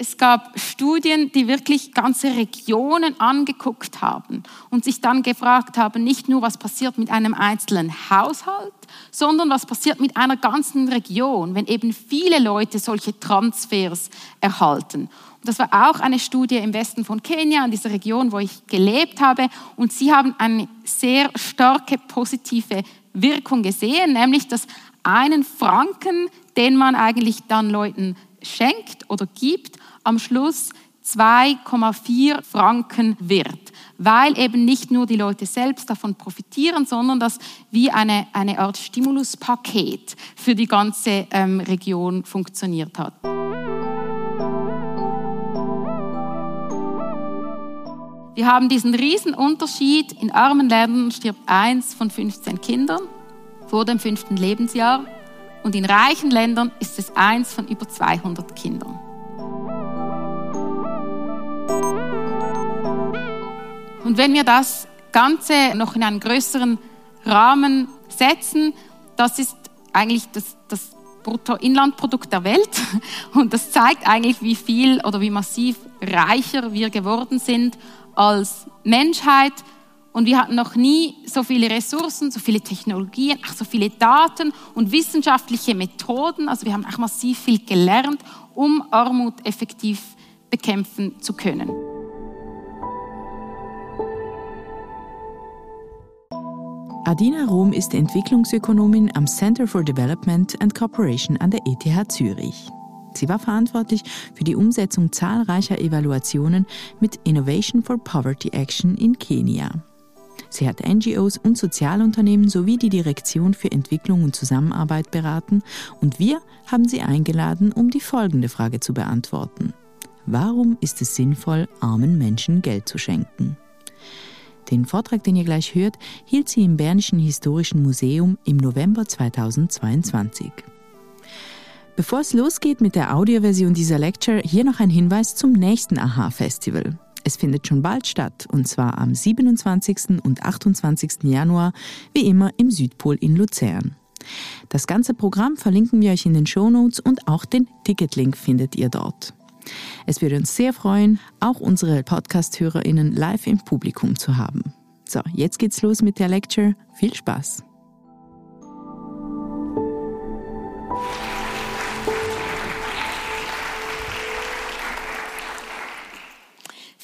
es gab Studien, die wirklich ganze Regionen angeguckt haben und sich dann gefragt haben, nicht nur, was passiert mit einem einzelnen Haushalt, sondern was passiert mit einer ganzen Region, wenn eben viele Leute solche Transfers erhalten. Und das war auch eine Studie im Westen von Kenia, in dieser Region, wo ich gelebt habe. Und sie haben eine sehr starke positive Wirkung gesehen, nämlich dass einen Franken, den man eigentlich dann Leuten schenkt oder gibt, am Schluss 2,4 Franken wird, weil eben nicht nur die Leute selbst davon profitieren, sondern das wie eine, eine Art Stimuluspaket für die ganze ähm, Region funktioniert hat. Wir haben diesen riesen Unterschied. In armen Ländern stirbt eins von 15 Kindern vor dem fünften Lebensjahr und in reichen Ländern ist es eins von über 200 Kindern. Und wenn wir das Ganze noch in einen größeren Rahmen setzen, das ist eigentlich das, das Bruttoinlandprodukt der Welt. Und das zeigt eigentlich, wie viel oder wie massiv reicher wir geworden sind als Menschheit. Und wir hatten noch nie so viele Ressourcen, so viele Technologien, auch so viele Daten und wissenschaftliche Methoden. Also wir haben auch massiv viel gelernt, um Armut effektiv bekämpfen zu können. Adina Rom ist Entwicklungsökonomin am Center for Development and Cooperation an der ETH Zürich. Sie war verantwortlich für die Umsetzung zahlreicher Evaluationen mit Innovation for Poverty Action in Kenia. Sie hat NGOs und Sozialunternehmen sowie die Direktion für Entwicklung und Zusammenarbeit beraten und wir haben sie eingeladen, um die folgende Frage zu beantworten. Warum ist es sinnvoll, armen Menschen Geld zu schenken? Den Vortrag, den ihr gleich hört, hielt sie im Bernischen Historischen Museum im November 2022. Bevor es losgeht mit der Audioversion dieser Lecture, hier noch ein Hinweis zum nächsten AHA-Festival. Es findet schon bald statt, und zwar am 27. und 28. Januar, wie immer im Südpol in Luzern. Das ganze Programm verlinken wir euch in den Shownotes und auch den Ticketlink findet ihr dort. Es würde uns sehr freuen, auch unsere Podcast-HörerInnen live im Publikum zu haben. So, jetzt geht's los mit der Lecture. Viel Spaß!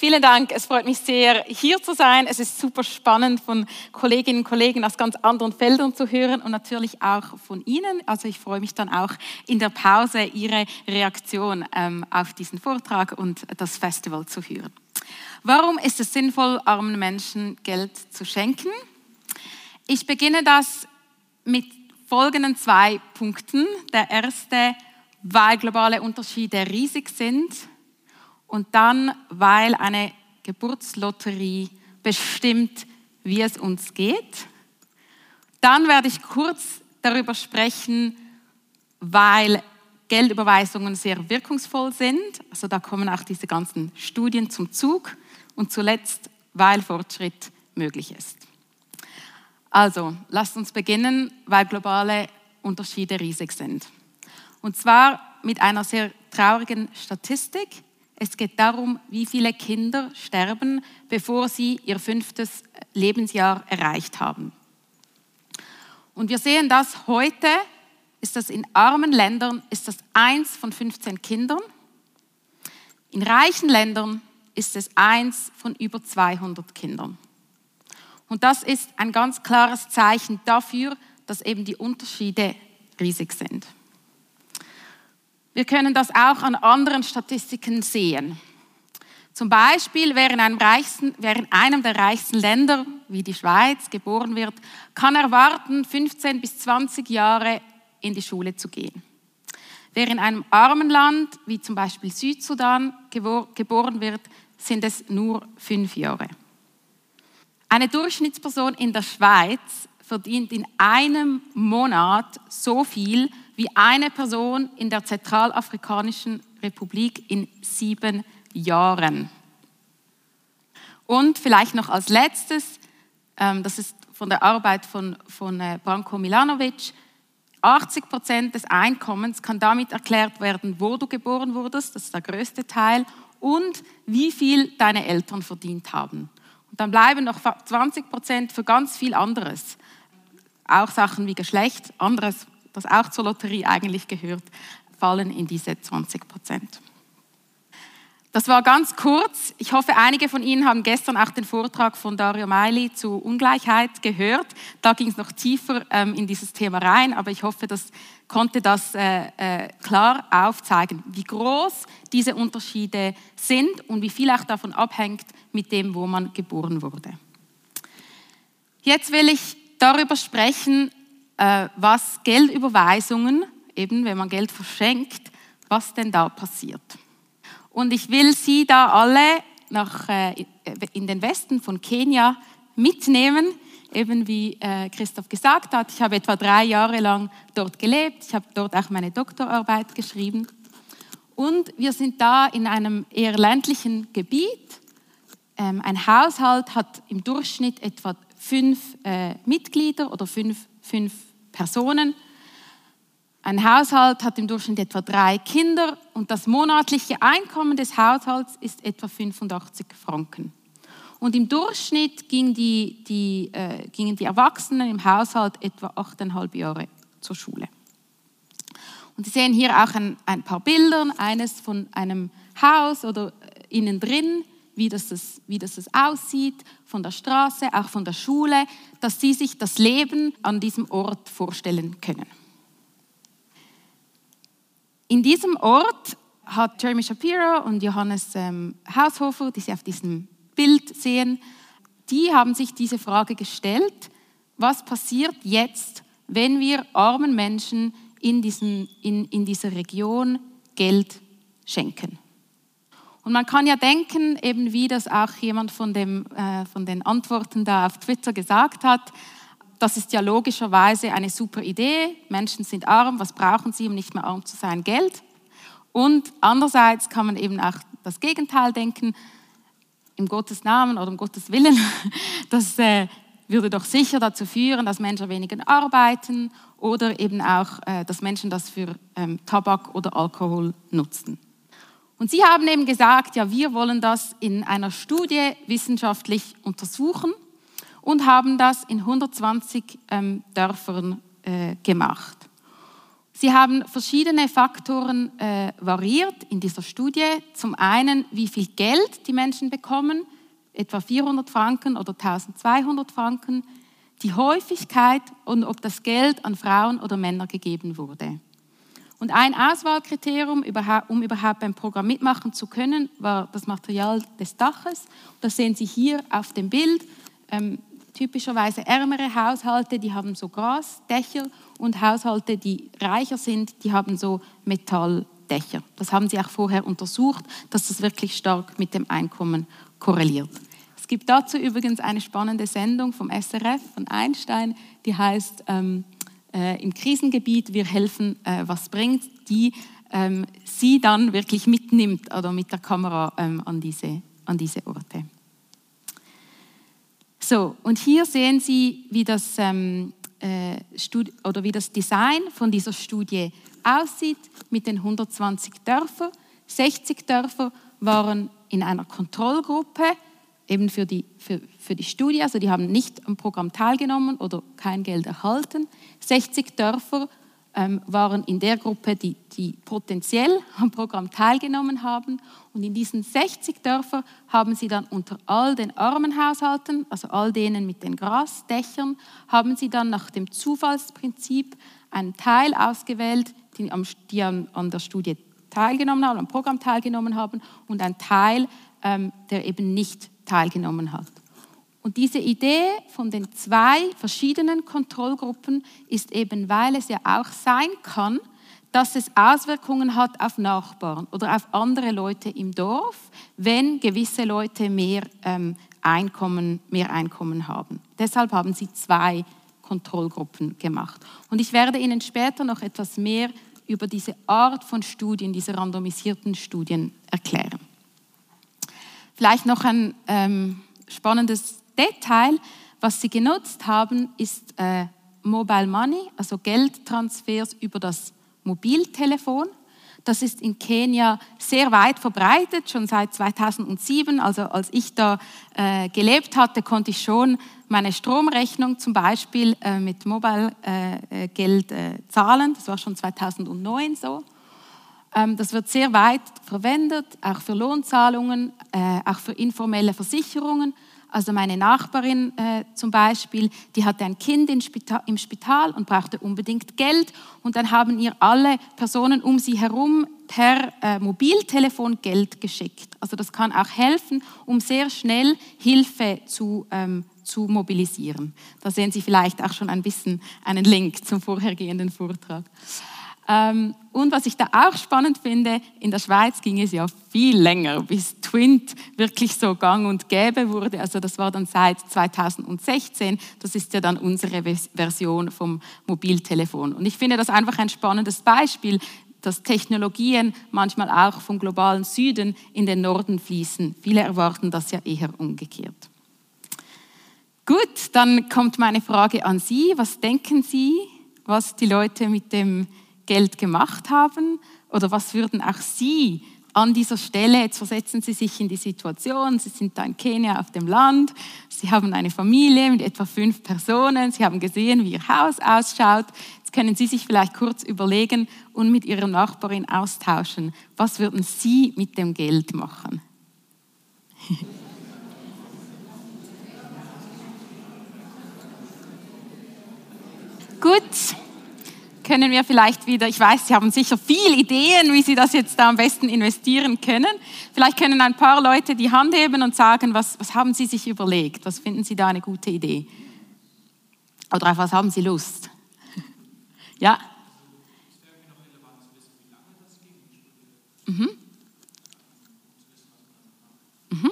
Vielen Dank. Es freut mich sehr, hier zu sein. Es ist super spannend, von Kolleginnen und Kollegen aus ganz anderen Feldern zu hören und natürlich auch von Ihnen. Also ich freue mich dann auch in der Pause Ihre Reaktion ähm, auf diesen Vortrag und das Festival zu hören. Warum ist es sinnvoll, armen Menschen Geld zu schenken? Ich beginne das mit folgenden zwei Punkten. Der erste, weil globale Unterschiede riesig sind und dann, weil eine Geburtslotterie bestimmt, wie es uns geht. Dann werde ich kurz darüber sprechen, weil Geldüberweisungen sehr wirkungsvoll sind. Also da kommen auch diese ganzen Studien zum Zug. Und zuletzt, weil Fortschritt möglich ist. Also, lasst uns beginnen, weil globale Unterschiede riesig sind. Und zwar mit einer sehr traurigen Statistik. Es geht darum, wie viele Kinder sterben, bevor sie ihr fünftes Lebensjahr erreicht haben. Und wir sehen das heute, ist das in armen Ländern, ist das eins von 15 Kindern. In reichen Ländern ist es eins von über 200 Kindern. Und das ist ein ganz klares Zeichen dafür, dass eben die Unterschiede riesig sind. Wir können das auch an anderen Statistiken sehen. Zum Beispiel, wer in einem, reichsten, wer in einem der reichsten Länder, wie die Schweiz, geboren wird, kann erwarten, 15 bis 20 Jahre in die Schule zu gehen. Wer in einem armen Land, wie zum Beispiel Südsudan, geboren wird, sind es nur fünf Jahre. Eine Durchschnittsperson in der Schweiz verdient in einem Monat so viel wie eine Person in der Zentralafrikanischen Republik in sieben Jahren. Und vielleicht noch als letztes, ähm, das ist von der Arbeit von, von äh, Branko Milanovic, 80 Prozent des Einkommens kann damit erklärt werden, wo du geboren wurdest, das ist der größte Teil, und wie viel deine Eltern verdient haben. Und dann bleiben noch 20 Prozent für ganz viel anderes. Auch Sachen wie Geschlecht, anderes, das auch zur Lotterie eigentlich gehört, fallen in diese 20 Prozent. Das war ganz kurz. Ich hoffe, einige von Ihnen haben gestern auch den Vortrag von Dario Meili zu Ungleichheit gehört. Da ging es noch tiefer ähm, in dieses Thema rein, aber ich hoffe, das konnte das äh, äh, klar aufzeigen, wie groß diese Unterschiede sind und wie viel auch davon abhängt mit dem, wo man geboren wurde. Jetzt will ich darüber sprechen, was Geldüberweisungen, eben wenn man Geld verschenkt, was denn da passiert. Und ich will Sie da alle nach, äh, in den Westen von Kenia mitnehmen. Eben wie äh, Christoph gesagt hat, ich habe etwa drei Jahre lang dort gelebt. Ich habe dort auch meine Doktorarbeit geschrieben. Und wir sind da in einem eher ländlichen Gebiet. Ähm, ein Haushalt hat im Durchschnitt etwa fünf äh, Mitglieder oder fünf, fünf Personen. Ein Haushalt hat im Durchschnitt etwa drei Kinder und das monatliche Einkommen des Haushalts ist etwa 85 Franken. Und im Durchschnitt gingen die, die, äh, gingen die Erwachsenen im Haushalt etwa 8,5 Jahre zur Schule. Und Sie sehen hier auch ein, ein paar Bilder, eines von einem Haus oder äh, innen drin, wie das, wie das aussieht, von der Straße, auch von der Schule, dass Sie sich das Leben an diesem Ort vorstellen können. In diesem Ort hat Jeremy Shapiro und Johannes ähm, Haushofer, die Sie auf diesem Bild sehen, die haben sich diese Frage gestellt, was passiert jetzt, wenn wir armen Menschen in, diesen, in, in dieser Region Geld schenken. Und man kann ja denken, eben wie das auch jemand von, dem, äh, von den Antworten da auf Twitter gesagt hat, das ist ja logischerweise eine super Idee. Menschen sind arm, was brauchen sie, um nicht mehr arm zu sein? Geld. Und andererseits kann man eben auch das Gegenteil denken, im Gottes Namen oder um Gottes Willen. Das äh, würde doch sicher dazu führen, dass Menschen weniger arbeiten oder eben auch, äh, dass Menschen das für ähm, Tabak oder Alkohol nutzen. Und Sie haben eben gesagt, ja, wir wollen das in einer Studie wissenschaftlich untersuchen und haben das in 120 ähm, Dörfern äh, gemacht. Sie haben verschiedene Faktoren äh, variiert in dieser Studie. Zum einen, wie viel Geld die Menschen bekommen, etwa 400 Franken oder 1200 Franken, die Häufigkeit und ob das Geld an Frauen oder Männer gegeben wurde. Und ein Auswahlkriterium, um überhaupt beim Programm mitmachen zu können, war das Material des Daches. Das sehen Sie hier auf dem Bild. Ähm, typischerweise ärmere Haushalte, die haben so Grasdächer und Haushalte, die reicher sind, die haben so Metalldächer. Das haben sie auch vorher untersucht, dass das wirklich stark mit dem Einkommen korreliert. Es gibt dazu übrigens eine spannende Sendung vom SRF, von Einstein, die heißt ähm, äh, Im Krisengebiet, wir helfen, äh, was bringt, die ähm, sie dann wirklich mitnimmt oder mit der Kamera ähm, an, diese, an diese Orte. So, und hier sehen Sie, wie das, ähm, äh, oder wie das Design von dieser Studie aussieht mit den 120 Dörfern. 60 Dörfer waren in einer Kontrollgruppe, eben für die, für, für die Studie, also die haben nicht am Programm teilgenommen oder kein Geld erhalten. 60 Dörfer ähm, waren in der Gruppe, die, die potenziell am Programm teilgenommen haben. Und in diesen 60 Dörfern haben sie dann unter all den armen Haushalten, also all denen mit den Grasdächern, haben sie dann nach dem Zufallsprinzip einen Teil ausgewählt, die, am, die an, an, der Studie teilgenommen haben, am Programm teilgenommen haben und ein Teil, ähm, der eben nicht teilgenommen hat. Und diese Idee von den zwei verschiedenen Kontrollgruppen ist eben, weil es ja auch sein kann, dass es Auswirkungen hat auf Nachbarn oder auf andere Leute im Dorf, wenn gewisse Leute mehr, ähm, Einkommen, mehr Einkommen haben. Deshalb haben sie zwei Kontrollgruppen gemacht. Und ich werde Ihnen später noch etwas mehr über diese Art von Studien, diese randomisierten Studien erklären. Vielleicht noch ein ähm, spannendes Detail, was sie genutzt haben, ist äh, Mobile Money, also Geldtransfers über das Mobiltelefon. Das ist in Kenia sehr weit verbreitet, schon seit 2007. Also als ich da äh, gelebt hatte, konnte ich schon meine Stromrechnung zum Beispiel äh, mit Mobile-Geld äh, äh, zahlen. Das war schon 2009 so. Ähm, das wird sehr weit verwendet, auch für Lohnzahlungen, äh, auch für informelle Versicherungen. Also meine Nachbarin äh, zum Beispiel, die hatte ein Kind im Spital und brauchte unbedingt Geld. Und dann haben ihr alle Personen um sie herum per äh, Mobiltelefon Geld geschickt. Also das kann auch helfen, um sehr schnell Hilfe zu, ähm, zu mobilisieren. Da sehen Sie vielleicht auch schon ein bisschen einen Link zum vorhergehenden Vortrag. Ähm, und was ich da auch spannend finde, in der Schweiz ging es ja viel länger, bis Twint wirklich so gang und gäbe wurde. Also das war dann seit 2016. Das ist ja dann unsere Version vom Mobiltelefon. Und ich finde das einfach ein spannendes Beispiel, dass Technologien manchmal auch vom globalen Süden in den Norden fließen. Viele erwarten das ja eher umgekehrt. Gut, dann kommt meine Frage an Sie. Was denken Sie, was die Leute mit dem Geld gemacht haben? Oder was würden auch Sie an dieser Stelle, jetzt versetzen Sie sich in die Situation, Sie sind da in Kenia auf dem Land, Sie haben eine Familie mit etwa fünf Personen, Sie haben gesehen, wie Ihr Haus ausschaut. Jetzt können Sie sich vielleicht kurz überlegen und mit Ihrer Nachbarin austauschen. Was würden Sie mit dem Geld machen? Gut können wir vielleicht wieder, ich weiß, Sie haben sicher viele Ideen, wie Sie das jetzt da am besten investieren können. Vielleicht können ein paar Leute die Hand heben und sagen, was, was haben Sie sich überlegt? Was finden Sie da eine gute Idee? Oder auf was haben Sie Lust? Ja? Mhm. Mhm.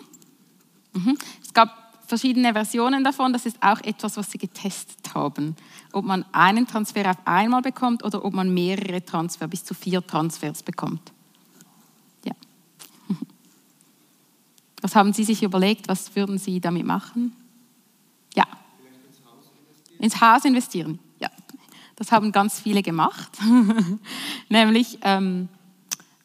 Mhm. Es gab verschiedene Versionen davon. Das ist auch etwas, was sie getestet haben. Ob man einen Transfer auf einmal bekommt oder ob man mehrere Transfer, bis zu vier Transfers bekommt. Ja. Was haben Sie sich überlegt? Was würden Sie damit machen? Ja. Ins Haus investieren. Ja. Das haben ganz viele gemacht. Nämlich, ähm,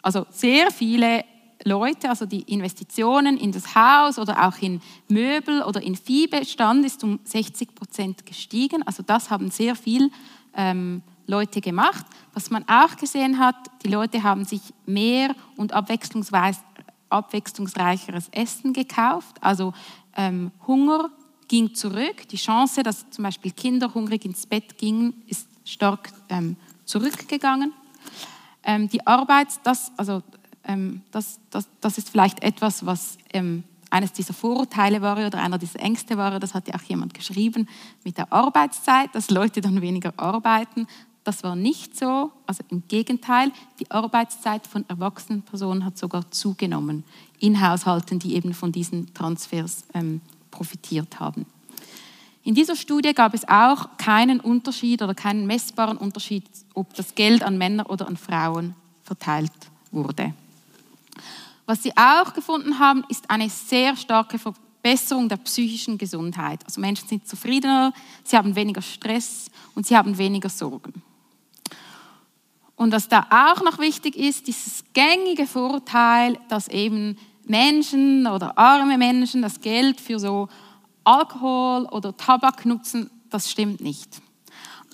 also sehr viele Leute, also die Investitionen in das Haus oder auch in Möbel oder in Viehbestand ist um 60 Prozent gestiegen. Also das haben sehr viel ähm, Leute gemacht. Was man auch gesehen hat, die Leute haben sich mehr und abwechslungsreicheres Essen gekauft. Also ähm, Hunger ging zurück. Die Chance, dass zum Beispiel Kinder hungrig ins Bett gingen, ist stark ähm, zurückgegangen. Ähm, die Arbeit, das, also ähm, das, das, das ist vielleicht etwas, was ähm, eines dieser Vorurteile war oder einer dieser Ängste war, das hat ja auch jemand geschrieben, mit der Arbeitszeit, dass Leute dann weniger arbeiten. Das war nicht so, also im Gegenteil, die Arbeitszeit von erwachsenen Personen hat sogar zugenommen in Haushalten, die eben von diesen Transfers ähm, profitiert haben. In dieser Studie gab es auch keinen Unterschied oder keinen messbaren Unterschied, ob das Geld an Männer oder an Frauen verteilt wurde. Was sie auch gefunden haben, ist eine sehr starke Verbesserung der psychischen Gesundheit. Also Menschen sind zufriedener, sie haben weniger Stress und sie haben weniger Sorgen. Und was da auch noch wichtig ist, dieses gängige Vorurteil, dass eben Menschen oder arme Menschen das Geld für so Alkohol oder Tabak nutzen, das stimmt nicht.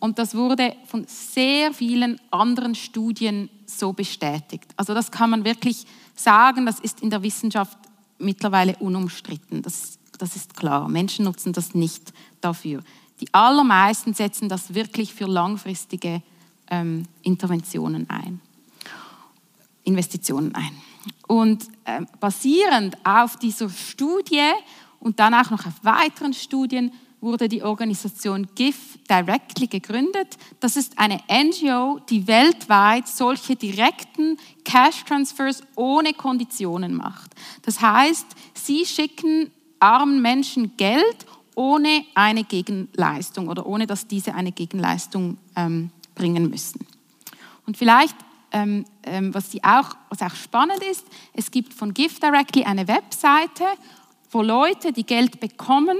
Und das wurde von sehr vielen anderen Studien so bestätigt. Also das kann man wirklich sagen, das ist in der Wissenschaft mittlerweile unumstritten. Das, das ist klar. Menschen nutzen das nicht dafür. Die allermeisten setzen das wirklich für langfristige ähm, Interventionen ein, Investitionen ein. Und äh, basierend auf dieser Studie und dann auch noch auf weiteren Studien wurde die Organisation Give Directly gegründet. Das ist eine NGO, die weltweit solche direkten Cash-Transfers ohne Konditionen macht. Das heißt, sie schicken armen Menschen Geld ohne eine Gegenleistung oder ohne dass diese eine Gegenleistung ähm, bringen müssen. Und vielleicht, ähm, ähm, was, auch, was auch spannend ist, es gibt von Give Directly eine Webseite, wo Leute, die Geld bekommen,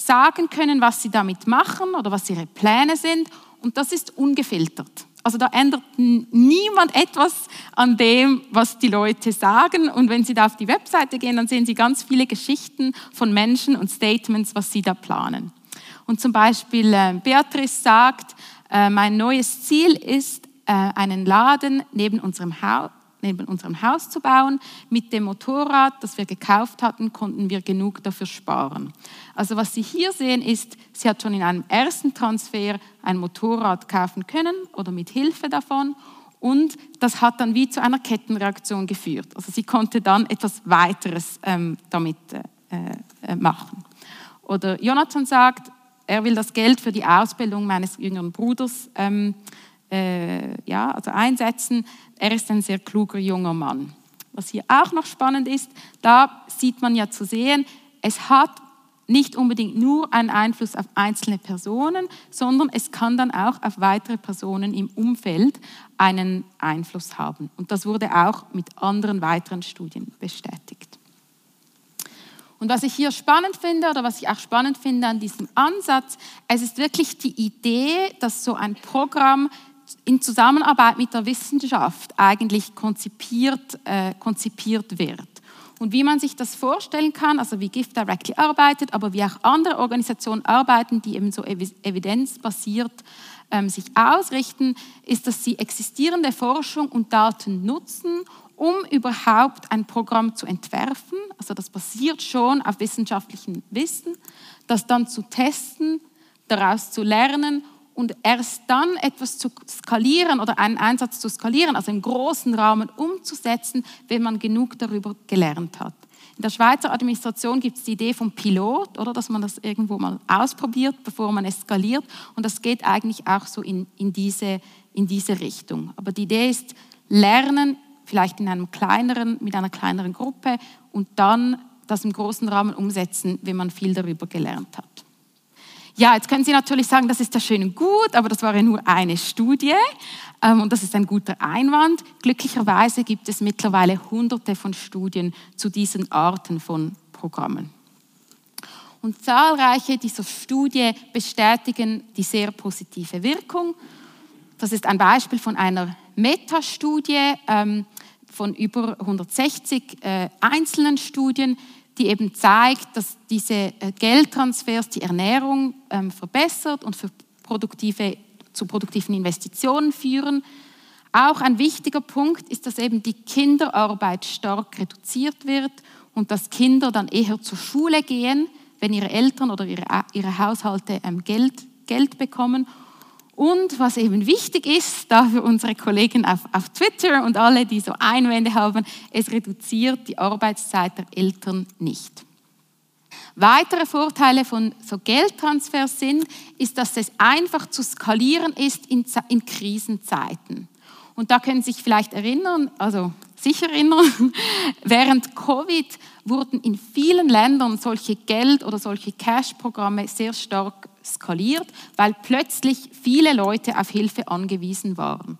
sagen können, was sie damit machen oder was ihre Pläne sind. Und das ist ungefiltert. Also da ändert niemand etwas an dem, was die Leute sagen. Und wenn Sie da auf die Webseite gehen, dann sehen Sie ganz viele Geschichten von Menschen und Statements, was sie da planen. Und zum Beispiel äh, Beatrice sagt, äh, mein neues Ziel ist, äh, einen Laden neben unserem Haus neben unserem Haus zu bauen. Mit dem Motorrad, das wir gekauft hatten, konnten wir genug dafür sparen. Also was Sie hier sehen ist, sie hat schon in einem ersten Transfer ein Motorrad kaufen können oder mit Hilfe davon und das hat dann wie zu einer Kettenreaktion geführt. Also sie konnte dann etwas weiteres ähm, damit äh, äh, machen. Oder Jonathan sagt, er will das Geld für die Ausbildung meines jüngeren Bruders ähm, äh, ja, also einsetzen. Er ist ein sehr kluger junger Mann. Was hier auch noch spannend ist, da sieht man ja zu sehen, es hat nicht unbedingt nur einen Einfluss auf einzelne Personen, sondern es kann dann auch auf weitere Personen im Umfeld einen Einfluss haben. Und das wurde auch mit anderen weiteren Studien bestätigt. Und was ich hier spannend finde oder was ich auch spannend finde an diesem Ansatz, es ist wirklich die Idee, dass so ein Programm in Zusammenarbeit mit der Wissenschaft eigentlich konzipiert, äh, konzipiert wird. Und wie man sich das vorstellen kann, also wie Gift Directly arbeitet, aber wie auch andere Organisationen arbeiten, die eben so evidenzbasiert ähm, sich ausrichten, ist, dass sie existierende Forschung und Daten nutzen, um überhaupt ein Programm zu entwerfen. Also das basiert schon auf wissenschaftlichem Wissen, das dann zu testen, daraus zu lernen und erst dann etwas zu skalieren oder einen Einsatz zu skalieren, also im großen Rahmen umzusetzen, wenn man genug darüber gelernt hat. In der Schweizer Administration gibt es die Idee vom Pilot, oder, dass man das irgendwo mal ausprobiert, bevor man es skaliert. Und das geht eigentlich auch so in, in, diese, in diese Richtung. Aber die Idee ist, lernen, vielleicht in einem kleineren, mit einer kleineren Gruppe und dann das im großen Rahmen umsetzen, wenn man viel darüber gelernt hat. Ja, jetzt können Sie natürlich sagen, das ist ja schön und gut, aber das war ja nur eine Studie ähm, und das ist ein guter Einwand. Glücklicherweise gibt es mittlerweile hunderte von Studien zu diesen Arten von Programmen. Und zahlreiche dieser Studien bestätigen die sehr positive Wirkung. Das ist ein Beispiel von einer Metastudie ähm, von über 160 äh, einzelnen Studien, die eben zeigt, dass diese äh, Geldtransfers die Ernährung ähm, verbessert und für produktive, zu produktiven Investitionen führen. Auch ein wichtiger Punkt ist, dass eben die Kinderarbeit stark reduziert wird und dass Kinder dann eher zur Schule gehen, wenn ihre Eltern oder ihre, ihre Haushalte ähm, Geld, Geld bekommen und was eben wichtig ist, da für unsere Kollegen auf, auf Twitter und alle, die so Einwände haben, es reduziert die Arbeitszeit der Eltern nicht. Weitere Vorteile von so Geldtransfers sind, ist, dass es einfach zu skalieren ist in, in Krisenzeiten. Und da können Sie sich vielleicht erinnern, also sicher erinnern, während Covid wurden in vielen Ländern solche Geld- oder solche Cash-Programme sehr stark skaliert, weil plötzlich viele Leute auf Hilfe angewiesen waren.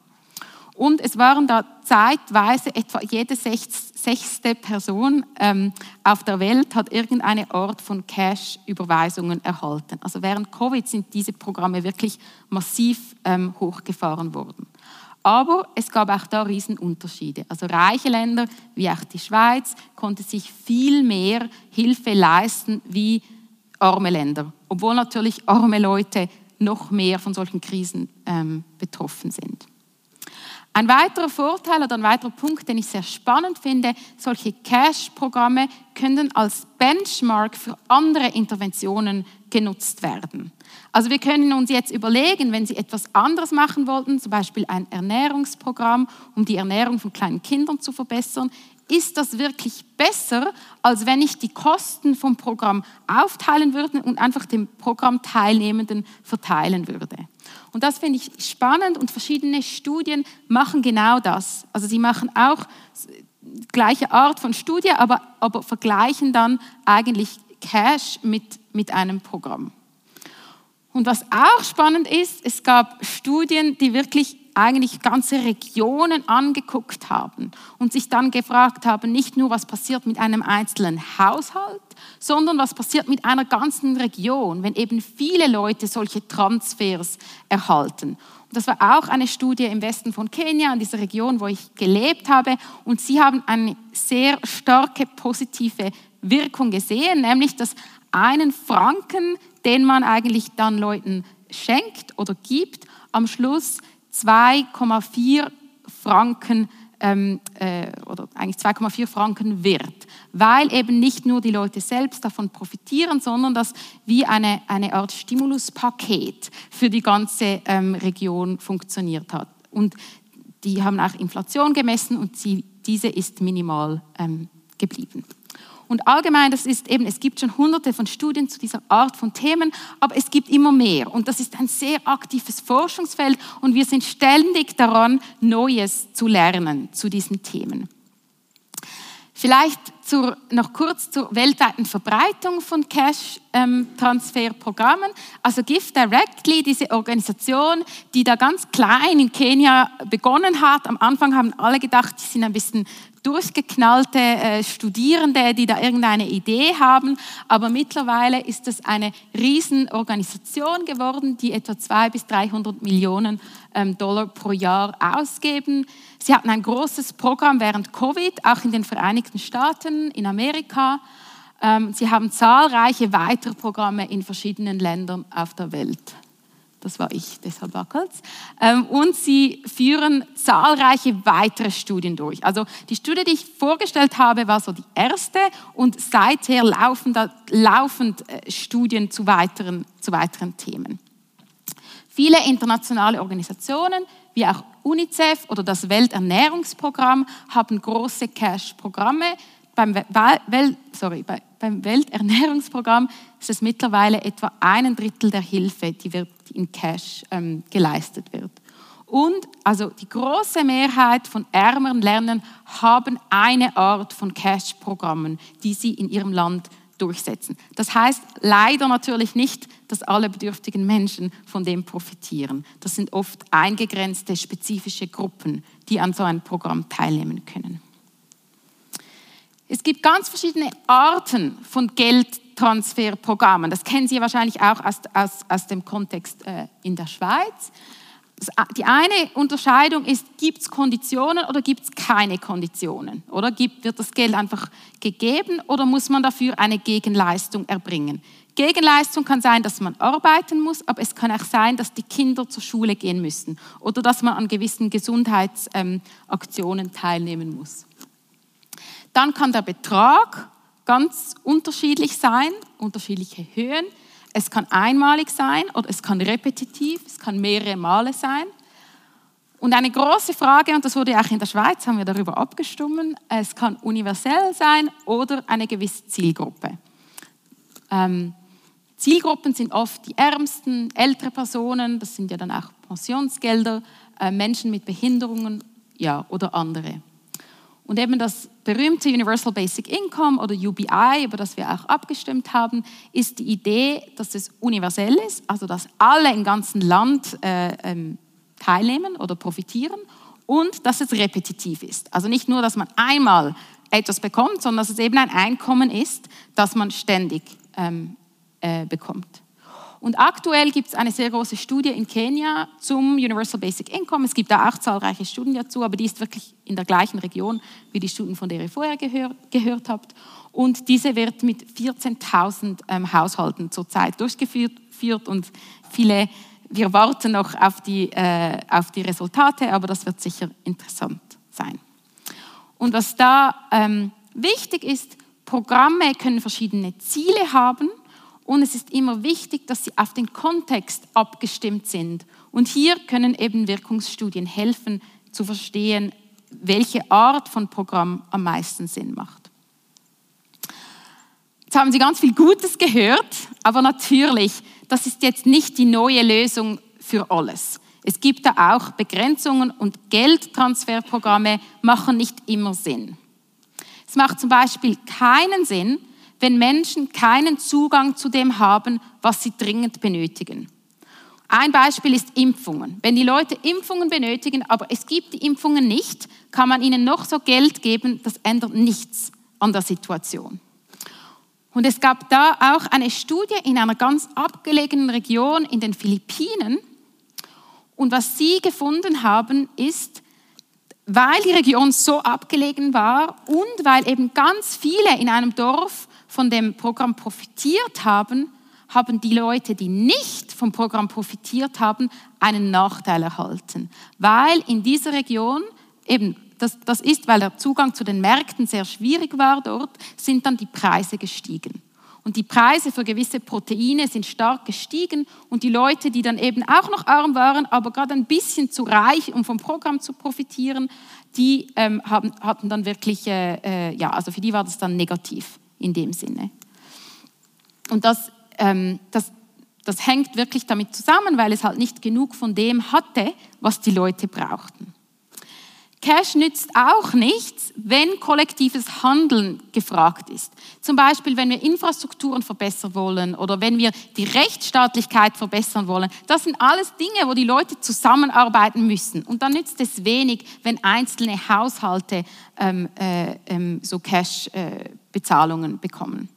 Und es waren da zeitweise etwa jede sechste Person ähm, auf der Welt hat irgendeine Art von Cash-Überweisungen erhalten. Also während Covid sind diese Programme wirklich massiv ähm, hochgefahren worden. Aber es gab auch da Riesenunterschiede. Also reiche Länder wie auch die Schweiz konnten sich viel mehr Hilfe leisten wie arme Länder, obwohl natürlich arme Leute noch mehr von solchen Krisen ähm, betroffen sind. Ein weiterer Vorteil oder ein weiterer Punkt, den ich sehr spannend finde, solche Cash-Programme können als Benchmark für andere Interventionen genutzt werden. Also wir können uns jetzt überlegen, wenn Sie etwas anderes machen wollten, zum Beispiel ein Ernährungsprogramm, um die Ernährung von kleinen Kindern zu verbessern, ist das wirklich besser, als wenn ich die Kosten vom Programm aufteilen würde und einfach dem Programmteilnehmenden verteilen würde. Und das finde ich spannend und verschiedene Studien machen genau das. Also sie machen auch gleiche Art von Studie, aber, aber vergleichen dann eigentlich Cash mit, mit einem Programm. Und was auch spannend ist, es gab Studien, die wirklich eigentlich ganze Regionen angeguckt haben und sich dann gefragt haben, nicht nur, was passiert mit einem einzelnen Haushalt, sondern was passiert mit einer ganzen Region, wenn eben viele Leute solche Transfers erhalten. Und das war auch eine Studie im Westen von Kenia, in dieser Region, wo ich gelebt habe. Und sie haben eine sehr starke positive Wirkung gesehen, nämlich dass einen Franken, den man eigentlich dann Leuten schenkt oder gibt, am Schluss 2,4 Franken ähm, äh, oder eigentlich 2,4 Franken wert, weil eben nicht nur die Leute selbst davon profitieren, sondern das wie eine, eine Art Stimuluspaket für die ganze ähm, Region funktioniert hat. Und die haben auch Inflation gemessen und sie, diese ist minimal ähm, geblieben. Und allgemein, das ist eben, es gibt schon hunderte von Studien zu dieser Art von Themen, aber es gibt immer mehr. Und das ist ein sehr aktives Forschungsfeld und wir sind ständig daran, Neues zu lernen zu diesen Themen. Vielleicht zur, noch kurz zur weltweiten Verbreitung von Cash-Transferprogrammen. also Gift Directly, diese Organisation, die da ganz klein in Kenia begonnen hat. Am Anfang haben alle gedacht, die sind ein bisschen durchgeknallte äh, Studierende, die da irgendeine Idee haben. Aber mittlerweile ist es eine Riesenorganisation geworden, die etwa 200 bis 300 Millionen ähm, Dollar pro Jahr ausgeben. Sie hatten ein großes Programm während Covid, auch in den Vereinigten Staaten, in Amerika. Ähm, sie haben zahlreiche weitere Programme in verschiedenen Ländern auf der Welt. Das war ich, deshalb wackelt's. Ähm, und sie führen zahlreiche weitere Studien durch. Also die Studie, die ich vorgestellt habe, war so die erste und seither laufen da laufend äh, Studien zu weiteren, zu weiteren Themen. Viele internationale Organisationen, wie auch UNICEF oder das Welternährungsprogramm, haben große Cash-Programme. Beim, Wel sorry, beim Welternährungsprogramm ist es mittlerweile etwa ein Drittel der Hilfe, die wird in Cash ähm, geleistet wird. Und also die große Mehrheit von ärmeren Ländern haben eine Art von Cash-Programmen, die sie in ihrem Land durchsetzen. Das heißt leider natürlich nicht, dass alle bedürftigen Menschen von dem profitieren. Das sind oft eingegrenzte spezifische Gruppen, die an so einem Programm teilnehmen können. Es gibt ganz verschiedene Arten von Geldtransferprogrammen. Das kennen Sie wahrscheinlich auch aus, aus, aus dem Kontext äh, in der Schweiz. Die eine Unterscheidung ist, gibt es Konditionen oder gibt es keine Konditionen? Oder gibt, wird das Geld einfach gegeben oder muss man dafür eine Gegenleistung erbringen? Gegenleistung kann sein, dass man arbeiten muss, aber es kann auch sein, dass die Kinder zur Schule gehen müssen oder dass man an gewissen Gesundheitsaktionen ähm, teilnehmen muss. Dann kann der Betrag ganz unterschiedlich sein, unterschiedliche Höhen. Es kann einmalig sein oder es kann repetitiv, es kann mehrere Male sein. Und eine große Frage, und das wurde auch in der Schweiz, haben wir darüber abgestimmt, es kann universell sein oder eine gewisse Zielgruppe. Ähm, Zielgruppen sind oft die Ärmsten, ältere Personen, das sind ja dann auch Pensionsgelder, äh, Menschen mit Behinderungen ja, oder andere. Und eben das berühmte Universal Basic Income oder UBI, über das wir auch abgestimmt haben, ist die Idee, dass es universell ist, also dass alle im ganzen Land äh, ähm, teilnehmen oder profitieren und dass es repetitiv ist. Also nicht nur, dass man einmal etwas bekommt, sondern dass es eben ein Einkommen ist, das man ständig ähm, äh, bekommt. Und aktuell gibt es eine sehr große Studie in Kenia zum Universal Basic Income. Es gibt da auch zahlreiche Studien dazu, aber die ist wirklich in der gleichen Region wie die Studien, von der ihr vorher gehör, gehört habt. Und diese wird mit 14.000 ähm, Haushalten zurzeit durchgeführt und viele, wir warten noch auf die, äh, auf die Resultate, aber das wird sicher interessant sein. Und was da ähm, wichtig ist, Programme können verschiedene Ziele haben und es ist immer wichtig, dass sie auf den Kontext abgestimmt sind. Und hier können eben Wirkungsstudien helfen zu verstehen, welche Art von Programm am meisten Sinn macht. Jetzt haben Sie ganz viel Gutes gehört, aber natürlich, das ist jetzt nicht die neue Lösung für alles. Es gibt da auch Begrenzungen und Geldtransferprogramme machen nicht immer Sinn. Es macht zum Beispiel keinen Sinn, wenn Menschen keinen Zugang zu dem haben, was sie dringend benötigen. Ein Beispiel ist Impfungen. Wenn die Leute Impfungen benötigen, aber es gibt die Impfungen nicht, kann man ihnen noch so Geld geben, das ändert nichts an der Situation. Und es gab da auch eine Studie in einer ganz abgelegenen Region in den Philippinen. Und was sie gefunden haben, ist, weil die Region so abgelegen war und weil eben ganz viele in einem Dorf von dem Programm profitiert haben, haben die Leute, die nicht vom Programm profitiert haben, einen Nachteil erhalten. Weil in dieser Region, eben das, das ist, weil der Zugang zu den Märkten sehr schwierig war dort, sind dann die Preise gestiegen. Und die Preise für gewisse Proteine sind stark gestiegen und die Leute, die dann eben auch noch arm waren, aber gerade ein bisschen zu reich, um vom Programm zu profitieren, die ähm, haben, hatten dann wirklich, äh, ja, also für die war das dann negativ in dem Sinne. Und das ähm, das, das hängt wirklich damit zusammen, weil es halt nicht genug von dem hatte, was die Leute brauchten. Cash nützt auch nichts, wenn kollektives Handeln gefragt ist. Zum Beispiel, wenn wir Infrastrukturen verbessern wollen oder wenn wir die Rechtsstaatlichkeit verbessern wollen. Das sind alles Dinge, wo die Leute zusammenarbeiten müssen. Und dann nützt es wenig, wenn einzelne Haushalte ähm, äh, ähm, so Cash-Bezahlungen äh, bekommen.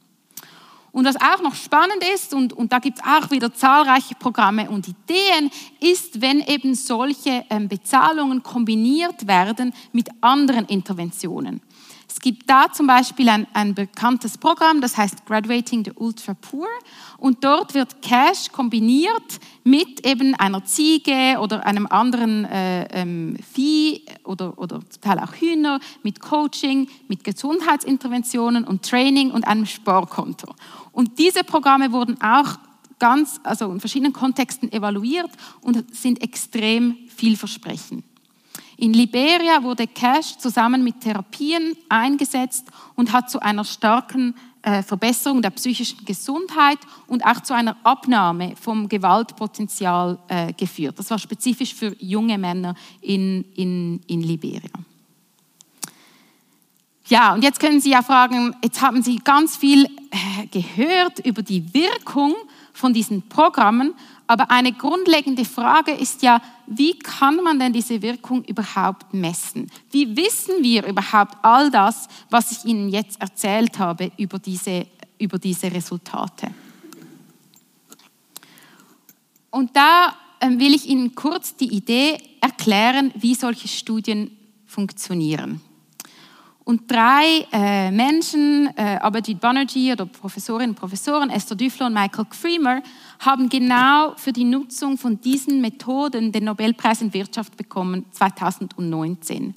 Und was auch noch spannend ist, und, und da gibt es auch wieder zahlreiche Programme und Ideen, ist, wenn eben solche ähm, Bezahlungen kombiniert werden mit anderen Interventionen. Es gibt da zum Beispiel ein, ein bekanntes Programm, das heißt Graduating the Ultra Poor. Und dort wird Cash kombiniert mit eben einer Ziege oder einem anderen äh, ähm, Vieh oder, oder zum Teil auch Hühner, mit Coaching, mit Gesundheitsinterventionen und Training und einem Sportkonto. Und diese Programme wurden auch ganz, also in verschiedenen Kontexten evaluiert und sind extrem vielversprechend. In Liberia wurde Cash zusammen mit Therapien eingesetzt und hat zu einer starken äh, Verbesserung der psychischen Gesundheit und auch zu einer Abnahme vom Gewaltpotenzial äh, geführt. Das war spezifisch für junge Männer in, in, in Liberia. Ja, und jetzt können Sie ja fragen, jetzt haben Sie ganz viel äh, gehört über die Wirkung von diesen Programmen, aber eine grundlegende Frage ist ja, wie kann man denn diese Wirkung überhaupt messen? Wie wissen wir überhaupt all das, was ich Ihnen jetzt erzählt habe über diese, über diese Resultate? Und da ähm, will ich Ihnen kurz die Idee erklären, wie solche Studien funktionieren. Und drei äh, Menschen, äh, Abhijit Banerjee oder Professorinnen und Professoren, Esther Düffler und Michael Creamer, haben genau für die Nutzung von diesen Methoden den Nobelpreis in Wirtschaft bekommen 2019.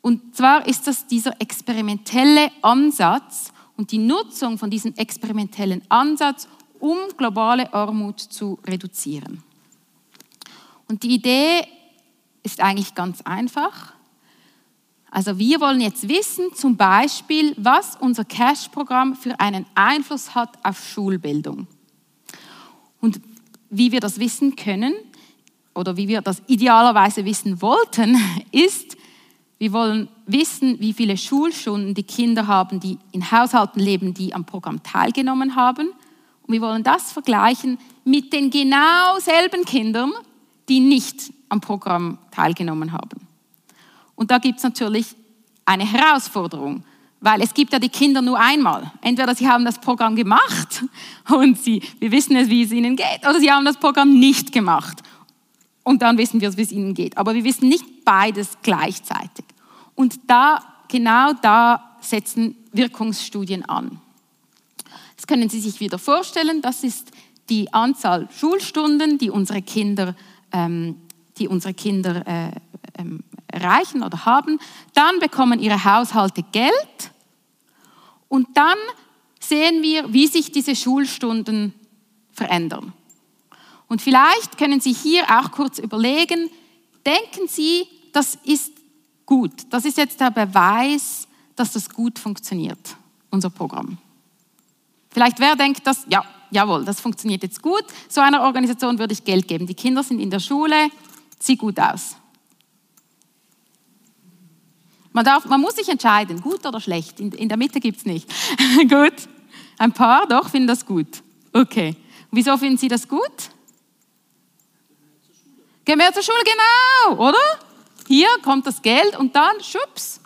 Und zwar ist das dieser experimentelle Ansatz und die Nutzung von diesem experimentellen Ansatz, um globale Armut zu reduzieren. Und die Idee ist eigentlich ganz einfach. Also wir wollen jetzt wissen, zum Beispiel, was unser Cash-Programm für einen Einfluss hat auf Schulbildung. Und wie wir das wissen können oder wie wir das idealerweise wissen wollten, ist, wir wollen wissen, wie viele Schulstunden die Kinder haben, die in Haushalten leben, die am Programm teilgenommen haben. Und wir wollen das vergleichen mit den genau selben Kindern, die nicht am Programm teilgenommen haben. Und da gibt es natürlich eine Herausforderung, weil es gibt ja die Kinder nur einmal. Entweder sie haben das Programm gemacht und sie, wir wissen es, wie es ihnen geht, oder sie haben das Programm nicht gemacht. Und dann wissen wir, wie es ihnen geht. Aber wir wissen nicht beides gleichzeitig. Und da, genau da setzen Wirkungsstudien an. Das können Sie sich wieder vorstellen. Das ist die Anzahl Schulstunden, die unsere Kinder, ähm, die unsere Kinder äh, ähm, erreichen oder haben. Dann bekommen ihre Haushalte Geld und dann sehen wir, wie sich diese Schulstunden verändern. Und vielleicht können Sie hier auch kurz überlegen, denken Sie, das ist gut. Das ist jetzt der Beweis, dass das gut funktioniert, unser Programm. Vielleicht wer denkt das, ja, jawohl, das funktioniert jetzt gut. So einer Organisation würde ich Geld geben. Die Kinder sind in der Schule, sieht gut aus. Man, darf, man muss sich entscheiden, gut oder schlecht. In, in der Mitte gibt es nicht. gut. Ein paar doch finden das gut. Okay. Wieso finden Sie das gut? Gehen wir zur Schule, genau, oder? Hier kommt das Geld und dann, schubs,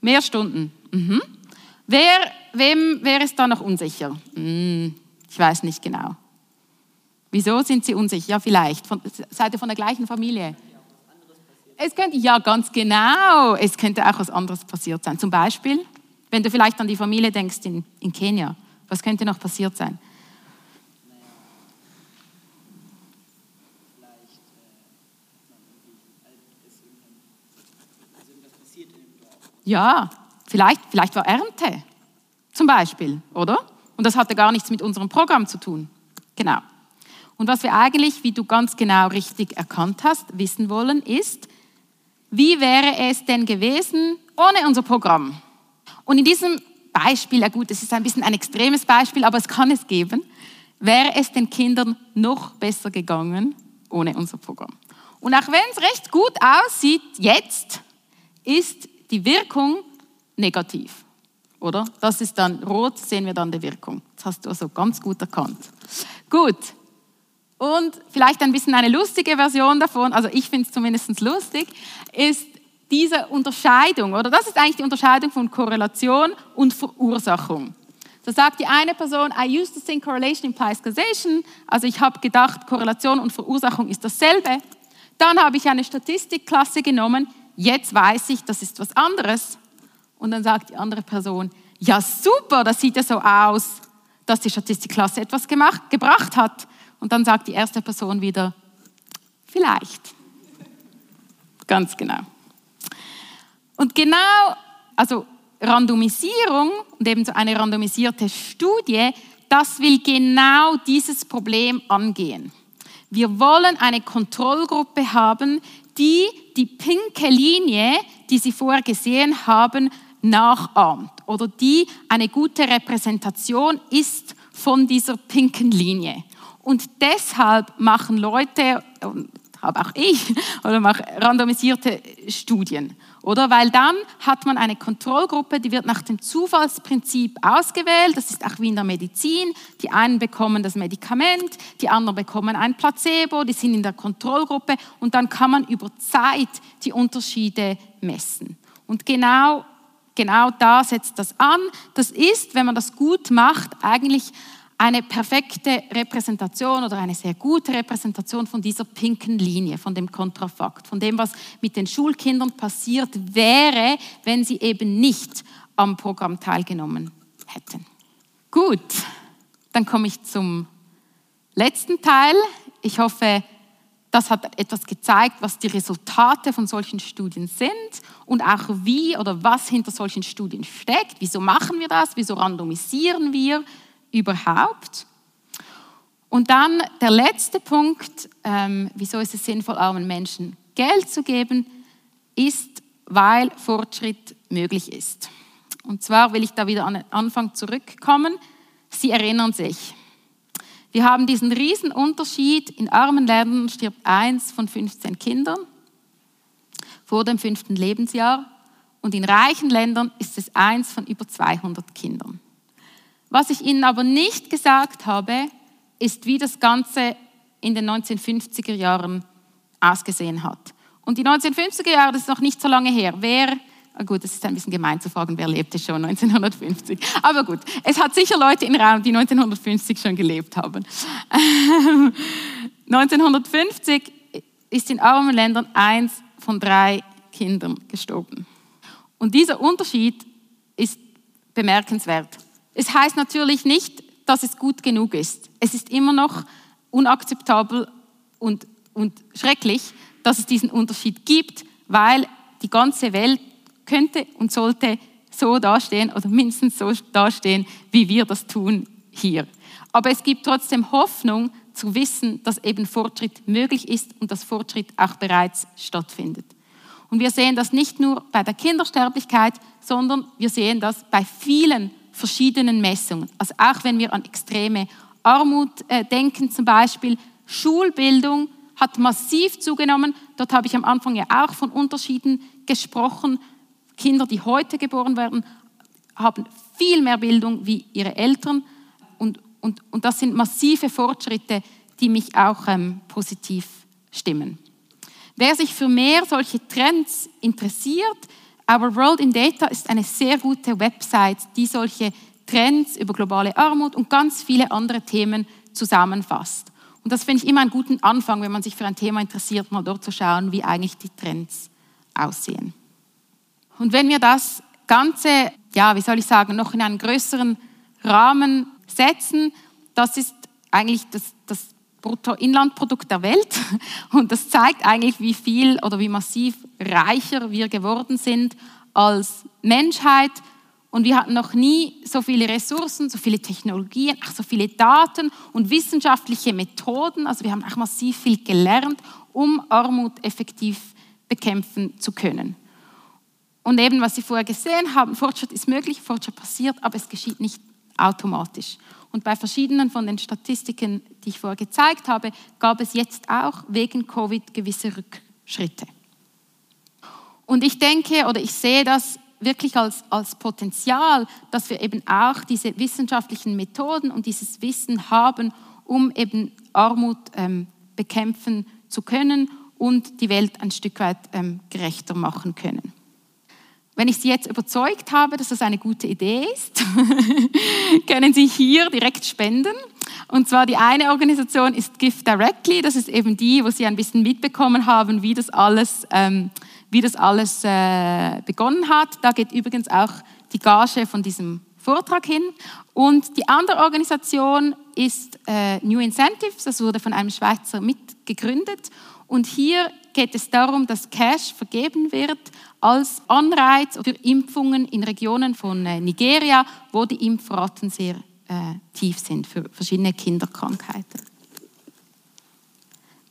mehr Stunden. Mhm. Wer, wem, wer ist da noch unsicher? Hm, ich weiß nicht genau. Wieso sind Sie unsicher? Ja, vielleicht. Von, seid ihr von der gleichen Familie? Es könnte, ja, ganz genau. Es könnte auch was anderes passiert sein. Zum Beispiel, wenn du vielleicht an die Familie denkst in, in Kenia. Was könnte noch passiert sein? Ja, vielleicht, vielleicht war Ernte zum Beispiel, oder? Und das hatte gar nichts mit unserem Programm zu tun. Genau. Und was wir eigentlich, wie du ganz genau richtig erkannt hast, wissen wollen, ist, wie wäre es denn gewesen ohne unser Programm? Und in diesem Beispiel, ja gut, es ist ein bisschen ein extremes Beispiel, aber es kann es geben, wäre es den Kindern noch besser gegangen ohne unser Programm. Und auch wenn es recht gut aussieht jetzt, ist die Wirkung negativ. Oder? Das ist dann rot, sehen wir dann die Wirkung. Das hast du also ganz gut erkannt. Gut. Und vielleicht ein bisschen eine lustige Version davon, also ich finde es zumindest lustig, ist diese Unterscheidung, oder das ist eigentlich die Unterscheidung von Korrelation und Verursachung. Da sagt die eine Person, I used to think correlation implies causation, also ich habe gedacht, Korrelation und Verursachung ist dasselbe. Dann habe ich eine Statistikklasse genommen, jetzt weiß ich, das ist was anderes. Und dann sagt die andere Person, ja super, das sieht ja so aus, dass die Statistikklasse etwas gemacht, gebracht hat. Und dann sagt die erste Person wieder, vielleicht. Ganz genau. Und genau, also Randomisierung und eben so eine randomisierte Studie, das will genau dieses Problem angehen. Wir wollen eine Kontrollgruppe haben, die die pinke Linie, die Sie vorher gesehen haben, nachahmt oder die eine gute Repräsentation ist von dieser pinken Linie. Und deshalb machen Leute, habe auch ich, oder mache randomisierte Studien. Oder? Weil dann hat man eine Kontrollgruppe, die wird nach dem Zufallsprinzip ausgewählt. Das ist auch wie in der Medizin. Die einen bekommen das Medikament, die anderen bekommen ein Placebo, die sind in der Kontrollgruppe und dann kann man über Zeit die Unterschiede messen. Und genau, genau da setzt das an. Das ist, wenn man das gut macht, eigentlich eine perfekte Repräsentation oder eine sehr gute Repräsentation von dieser pinken Linie, von dem Kontrafakt, von dem, was mit den Schulkindern passiert wäre, wenn sie eben nicht am Programm teilgenommen hätten. Gut, dann komme ich zum letzten Teil. Ich hoffe, das hat etwas gezeigt, was die Resultate von solchen Studien sind und auch wie oder was hinter solchen Studien steckt. Wieso machen wir das? Wieso randomisieren wir? Überhaupt? Und dann der letzte Punkt, ähm, wieso ist es sinnvoll, armen Menschen Geld zu geben, ist, weil Fortschritt möglich ist. Und zwar will ich da wieder an den Anfang zurückkommen. Sie erinnern sich. Wir haben diesen riesen Unterschied. In armen Ländern stirbt eins von 15 Kindern vor dem fünften Lebensjahr und in reichen Ländern ist es eins von über 200 Kindern. Was ich Ihnen aber nicht gesagt habe, ist, wie das Ganze in den 1950er Jahren ausgesehen hat. Und die 1950er Jahre, das ist noch nicht so lange her. Wer, ah gut, das ist ein bisschen gemein zu fragen, wer lebte schon 1950. Aber gut, es hat sicher Leute im Raum, die 1950 schon gelebt haben. 1950 ist in armen Ländern eins von drei Kindern gestorben. Und dieser Unterschied ist bemerkenswert. Es heißt natürlich nicht, dass es gut genug ist. Es ist immer noch unakzeptabel und, und schrecklich, dass es diesen Unterschied gibt, weil die ganze Welt könnte und sollte so dastehen oder mindestens so dastehen, wie wir das tun hier. Aber es gibt trotzdem Hoffnung zu wissen, dass eben Fortschritt möglich ist und dass Fortschritt auch bereits stattfindet. Und wir sehen das nicht nur bei der Kindersterblichkeit, sondern wir sehen das bei vielen verschiedenen Messungen. Also auch wenn wir an extreme Armut äh, denken, zum Beispiel Schulbildung hat massiv zugenommen. Dort habe ich am Anfang ja auch von Unterschieden gesprochen. Kinder, die heute geboren werden, haben viel mehr Bildung wie ihre Eltern. Und, und, und das sind massive Fortschritte, die mich auch ähm, positiv stimmen. Wer sich für mehr solche Trends interessiert, Our World in Data ist eine sehr gute Website, die solche Trends über globale Armut und ganz viele andere Themen zusammenfasst. Und das finde ich immer einen guten Anfang, wenn man sich für ein Thema interessiert, mal dort zu schauen, wie eigentlich die Trends aussehen. Und wenn wir das Ganze, ja, wie soll ich sagen, noch in einen größeren Rahmen setzen, das ist eigentlich das, das Bruttoinlandprodukt der Welt. Und das zeigt eigentlich, wie viel oder wie massiv reicher wir geworden sind als Menschheit. Und wir hatten noch nie so viele Ressourcen, so viele Technologien, auch so viele Daten und wissenschaftliche Methoden. Also wir haben auch massiv viel gelernt, um Armut effektiv bekämpfen zu können. Und eben, was Sie vorher gesehen haben, Fortschritt ist möglich, Fortschritt passiert, aber es geschieht nicht automatisch. Und bei verschiedenen von den Statistiken, die ich vorher gezeigt habe, gab es jetzt auch wegen Covid gewisse Rückschritte. Und ich denke oder ich sehe das wirklich als, als Potenzial, dass wir eben auch diese wissenschaftlichen Methoden und dieses Wissen haben, um eben Armut ähm, bekämpfen zu können und die Welt ein Stück weit ähm, gerechter machen können. Wenn ich Sie jetzt überzeugt habe, dass das eine gute Idee ist, können Sie hier direkt spenden. Und zwar die eine Organisation ist Gift Directly, das ist eben die, wo Sie ein bisschen mitbekommen haben, wie das alles ähm, wie das alles äh, begonnen hat. Da geht übrigens auch die Gage von diesem Vortrag hin. Und die andere Organisation ist äh, New Incentives, das wurde von einem Schweizer mitgegründet. Und hier geht es darum, dass Cash vergeben wird als Anreiz für Impfungen in Regionen von äh, Nigeria, wo die Impfraten sehr äh, tief sind für verschiedene Kinderkrankheiten.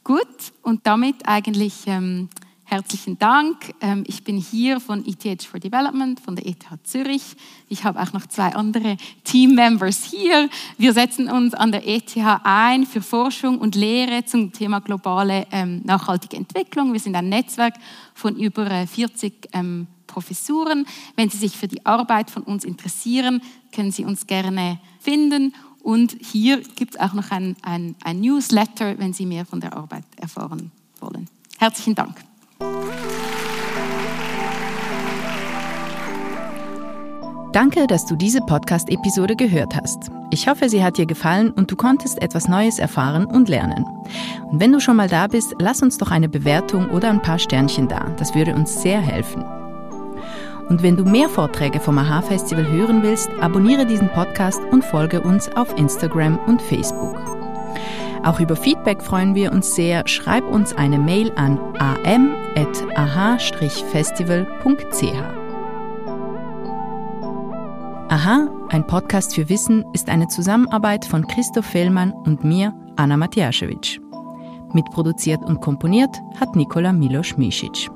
Gut, und damit eigentlich ähm, Herzlichen Dank. Ähm, ich bin hier von ETH for Development, von der ETH Zürich. Ich habe auch noch zwei andere Teammembers hier. Wir setzen uns an der ETH ein für Forschung und Lehre zum Thema globale ähm, nachhaltige Entwicklung. Wir sind ein Netzwerk von über 40 äh, ähm, Professuren. Wenn Sie sich für die Arbeit von uns interessieren, können Sie uns gerne finden. Und hier gibt es auch noch ein, ein, ein Newsletter, wenn Sie mehr von der Arbeit erfahren wollen. Herzlichen Dank. Danke, dass du diese Podcast-Episode gehört hast. Ich hoffe, sie hat dir gefallen und du konntest etwas Neues erfahren und lernen. Und wenn du schon mal da bist, lass uns doch eine Bewertung oder ein paar Sternchen da. Das würde uns sehr helfen. Und wenn du mehr Vorträge vom AHA-Festival hören willst, abonniere diesen Podcast und folge uns auf Instagram und Facebook. Auch über Feedback freuen wir uns sehr. Schreib uns eine Mail an am.aha-festival.ch. Aha, ein Podcast für Wissen ist eine Zusammenarbeit von Christoph Fellmann und mir, Anna Matjaschewitsch. Mitproduziert und komponiert hat Nikola Milos Misic.